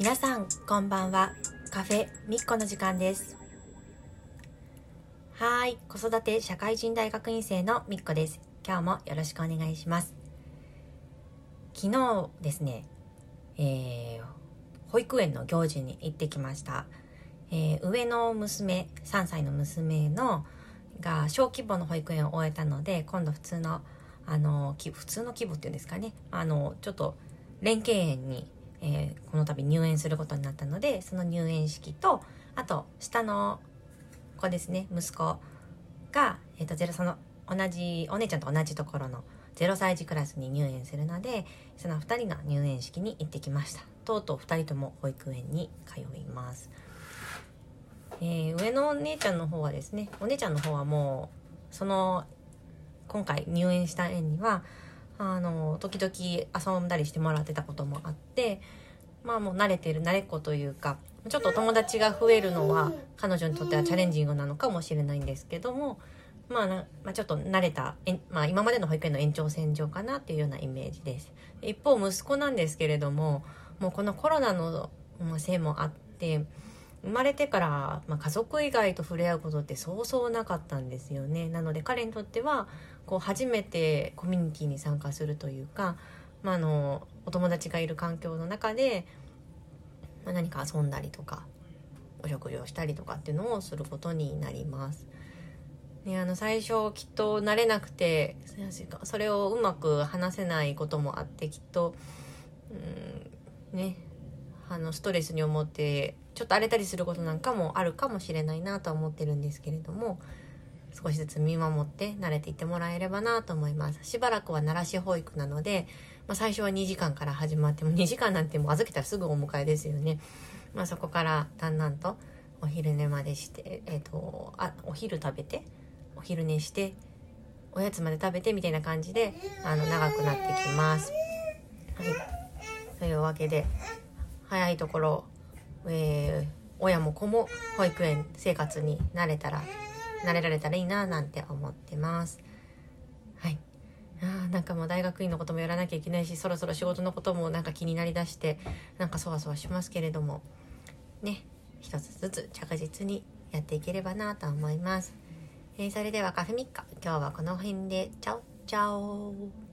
皆さんこんばんは。カフェみっこの時間です。はい。子育て社会人大学院生のみっこです。今日もよろしくお願いします。昨日ですね、えー、保育園の行事に行ってきました、えー、上の娘3歳の娘のが小規模の保育園を終えたので今度普通のあの普通の規模っていうんですかね。あのちょっと連携園にえー、この度入園することになったのでその入園式とあと下の子ですね息子が、えーと、ゼロその同じお姉ちゃんと同じところの0歳児クラスに入園するのでその2人の入園式に行ってきました。とうとう2人とも保育園に通います、えー、上のお姉ちゃんの方はですねお姉ちゃんの方はもうその今回入園した園にはあの時々遊んだりしてもらってたこともあってまあもう慣れてる慣れっこというかちょっと友達が増えるのは彼女にとってはチャレンジングなのかもしれないんですけども、まあ、まあ、ちょっと慣れた、まあ、今までの保育園の延長線上かなっていうようなイメージです。一方息子なんですけれどももうこのコロナのせいもあって生まれてから、まあ、家族以外と触れ合うことってそうそうなかったんですよねなので彼にとってはこう初めてコミュニティに参加するというか、まあ、あのお友達がいる環境の中で、まあ、何か遊んだりとかお食事をしたりとかっていうのをすることになります。ね、あの最初きっと慣れなくてそれをうまく話せないこともあってきっと、うん、ねあのストレスに思ってちょっと荒れたりすることなんかもあるかもしれないなとは思ってるんですけれども少しずつ見守って慣れていってもらえればなと思います。しばらくは奈良市保育なので、まあ、最初は2時間から始まっても2時間なんてもう預けたらすぐお迎えですよね、まあ、そこからだんだんとお昼寝までして、えーと、あお昼食べてお昼寝しておやつまで食べてみたいな感じであの長くなってきます。はい、というわけで早いところえー、親も子も保育園生活に慣れたら慣れられたらいいななんて思ってます。はい。あなんかもう大学院のこともやらなきゃいけないしそろそろ仕事のこともなんか気になりだしてなんかそわそわしますけれどもね一つずつ着実にやっていければなと思います、えー、それではカフェミッカ今日はこの辺で。チャオチャオ。